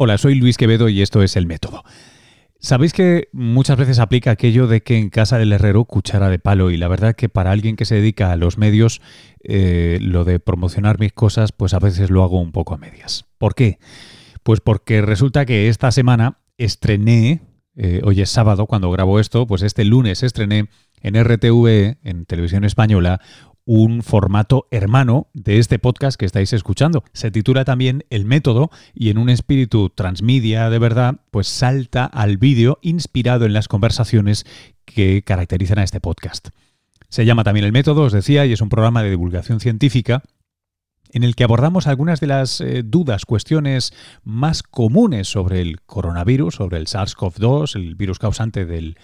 Hola, soy Luis Quevedo y esto es El Método. Sabéis que muchas veces aplica aquello de que en casa del herrero cuchara de palo y la verdad que para alguien que se dedica a los medios, eh, lo de promocionar mis cosas, pues a veces lo hago un poco a medias. ¿Por qué? Pues porque resulta que esta semana estrené, eh, hoy es sábado cuando grabo esto, pues este lunes estrené en RTV, en televisión española, un formato hermano de este podcast que estáis escuchando. Se titula también El método y en un espíritu transmedia de verdad, pues salta al vídeo inspirado en las conversaciones que caracterizan a este podcast. Se llama también El método, os decía, y es un programa de divulgación científica en el que abordamos algunas de las eh, dudas, cuestiones más comunes sobre el coronavirus, sobre el SARS-CoV-2, el virus causante del,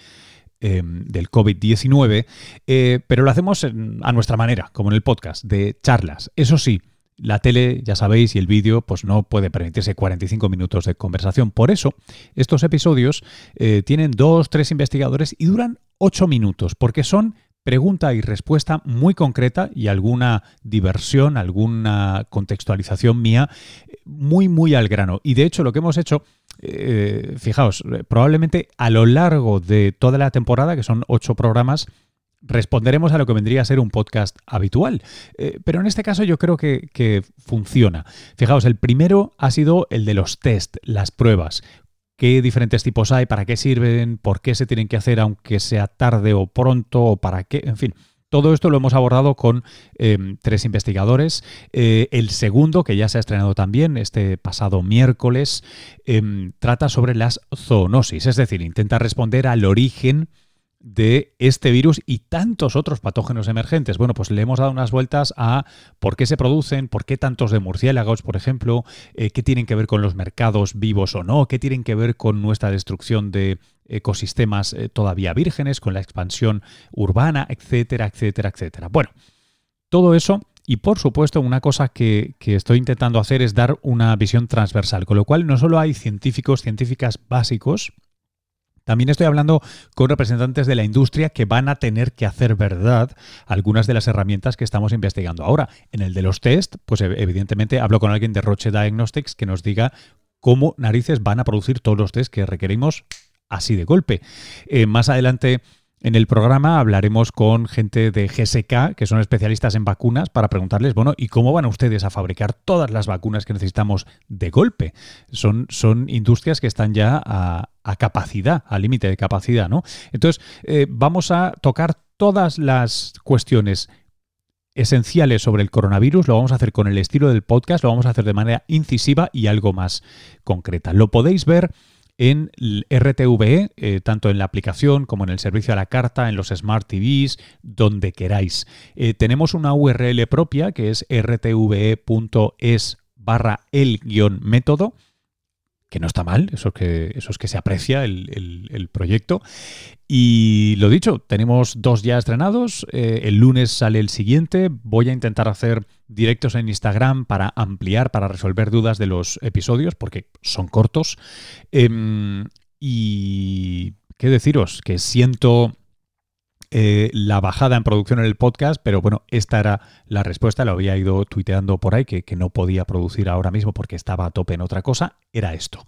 Em, del COVID-19, eh, pero lo hacemos a nuestra manera, como en el podcast, de charlas. Eso sí, la tele, ya sabéis, y el vídeo, pues no puede permitirse 45 minutos de conversación. Por eso, estos episodios eh, tienen dos, tres investigadores y duran ocho minutos, porque son pregunta y respuesta muy concreta y alguna diversión, alguna contextualización mía muy, muy al grano. Y de hecho lo que hemos hecho, eh, fijaos, probablemente a lo largo de toda la temporada, que son ocho programas, responderemos a lo que vendría a ser un podcast habitual. Eh, pero en este caso yo creo que, que, funciona. Fijaos, el primero ha sido el de los test, las pruebas. ¿Qué diferentes tipos hay? ¿Para qué sirven? ¿Por qué se tienen que hacer aunque sea tarde o pronto? ¿O para qué? En fin. Todo esto lo hemos abordado con em, tres investigadores. Eh, el segundo, que ya se ha estrenado también este pasado miércoles, em, trata sobre las zoonosis, es decir, intenta responder al origen de este virus y tantos otros patógenos emergentes. Bueno, pues le hemos dado unas vueltas a por qué se producen, por qué tantos de murciélagos, por ejemplo, eh, qué tienen que ver con los mercados vivos o no, qué tienen que ver con nuestra destrucción de ecosistemas eh, todavía vírgenes, con la expansión urbana, etcétera, etcétera, etcétera. Bueno, todo eso y por supuesto, una cosa que, que, estoy intentando hacer es dar una visión transversal, con lo cual no solo hay científicos, científicas básicos, también estoy hablando con representantes de la industria que van a tener que hacer verdad algunas de las herramientas que estamos investigando ahora. En el de los test, pues evidentemente hablo con alguien de Roche Diagnostics que nos diga cómo narices van a producir todos los test que requerimos así de golpe. Eh, más adelante en el programa hablaremos con gente de GSK, que son especialistas en vacunas, para preguntarles, bueno, ¿y cómo van ustedes a fabricar todas las vacunas que necesitamos de golpe? Son, son industrias que están ya a, capacidad, al límite de capacidad, ¿no? Entonces, eh, vamos a tocar todas las cuestiones esenciales sobre el coronavirus, lo vamos a hacer con el estilo del podcast, lo vamos a hacer de manera incisiva y algo más concreta. Lo podéis ver en RTVE, eh, tanto en la aplicación como en el servicio a la carta, en los Smart TVs, donde queráis. Eh, tenemos una URL propia que es rtve.es barra el método que no está mal, eso es que, eso es que se aprecia el, proyecto. Y lo dicho, tenemos dos ya estrenados, eh, el lunes sale el siguiente, voy a intentar hacer directos en Instagram para ampliar, para resolver dudas de los episodios, porque son cortos. Em, y qué deciros, que siento eh, la bajada en producción en el podcast, pero bueno, esta era la respuesta, lo había ido tuiteando por ahí, que, no podía producir ahora mismo porque estaba a tope en otra cosa, era esto.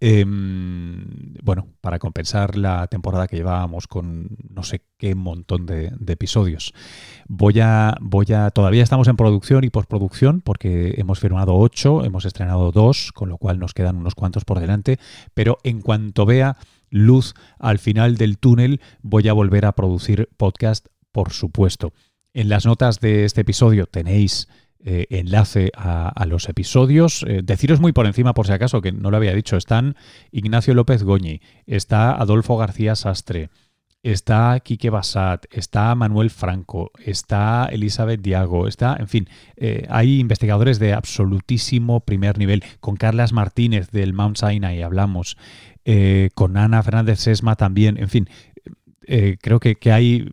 Em, bueno, para compensar la temporada que llevábamos con no sé qué montón de, episodios. Voy a, voy a, todavía estamos en producción y postproducción porque hemos firmado ocho, hemos estrenado dos, con lo cual nos quedan unos cuantos por delante, pero en cuanto vea luz al final del túnel, voy a volver a producir podcast, por supuesto. En las notas de este episodio tenéis eh, enlace a, los episodios. Eh, deciros muy por encima, por si acaso, que no lo había dicho, están Ignacio López Goñi, está Adolfo García Sastre, está Quique Basat, está Manuel Franco, está Elizabeth Diago, está, en fin, eh, hay investigadores de absolutísimo primer nivel. Con Carlas Martínez del Mount Sinai hablamos. Eh, con Ana Fernández Sesma también, en fin, eh, creo que, hay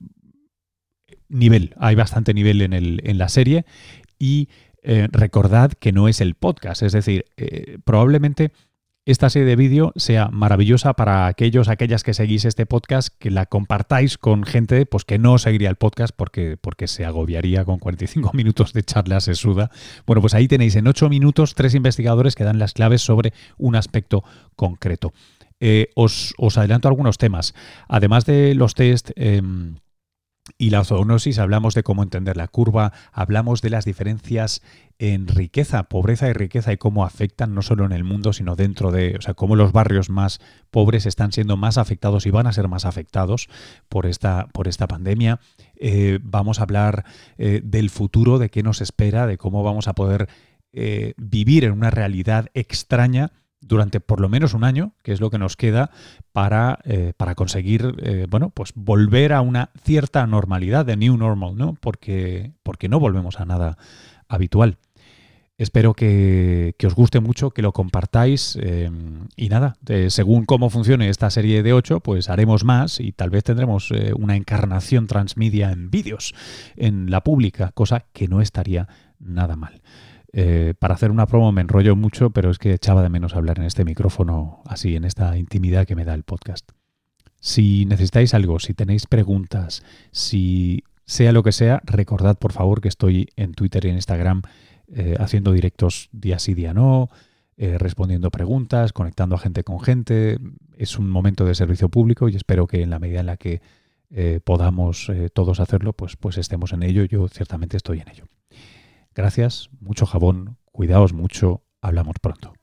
nivel, hay bastante nivel en, el, en la serie y recordad que no es el podcast, es decir, probablemente esta serie de vídeo sea maravillosa para aquellos, aquellas que seguís este podcast, que la compartáis con gente pues, que no seguiría el podcast porque, porque se agobiaría con 45 minutos de charla sesuda. Bueno, pues ahí tenéis en 8 minutos tres investigadores que dan las claves sobre un aspecto concreto. Eh, os, adelanto algunos temas. Además de los test... Em, y la zoonosis, hablamos de cómo entender la curva, hablamos de las diferencias en riqueza, pobreza y riqueza y cómo afectan no solo en el mundo, sino dentro de, o sea, cómo los barrios más pobres están siendo más afectados y van a ser más afectados por esta, por esta pandemia. Eh, vamos a hablar eh, del futuro, de qué nos espera, de cómo vamos a poder eh, vivir en una realidad extraña durante por lo menos un año, que es lo que nos queda para, eh, para conseguir, eh, bueno, pues volver a una cierta normalidad, de new normal, ¿no? Porque, porque no volvemos a nada habitual. Espero que, os guste mucho, que lo compartáis em, y nada, según cómo funcione esta serie de 8, pues haremos más y tal vez tendremos eh, una encarnación transmedia en vídeos en la pública, cosa que no estaría nada mal. Eh, para hacer una promo me enrollo mucho, pero es que echaba de menos hablar en este micrófono así, en esta intimidad que me da el podcast. Si necesitáis algo, si tenéis preguntas, si sea lo que sea, recordad por favor que estoy en Twitter y en Instagram eh, haciendo directos día sí, día no, eh, respondiendo preguntas, conectando a gente con gente. Es un momento de servicio público y espero que en la medida en la que podamos todos hacerlo, pues, pues estemos en ello. Yo ciertamente estoy en ello. Gracias, mucho jabón, cuidaos mucho, hablamos pronto.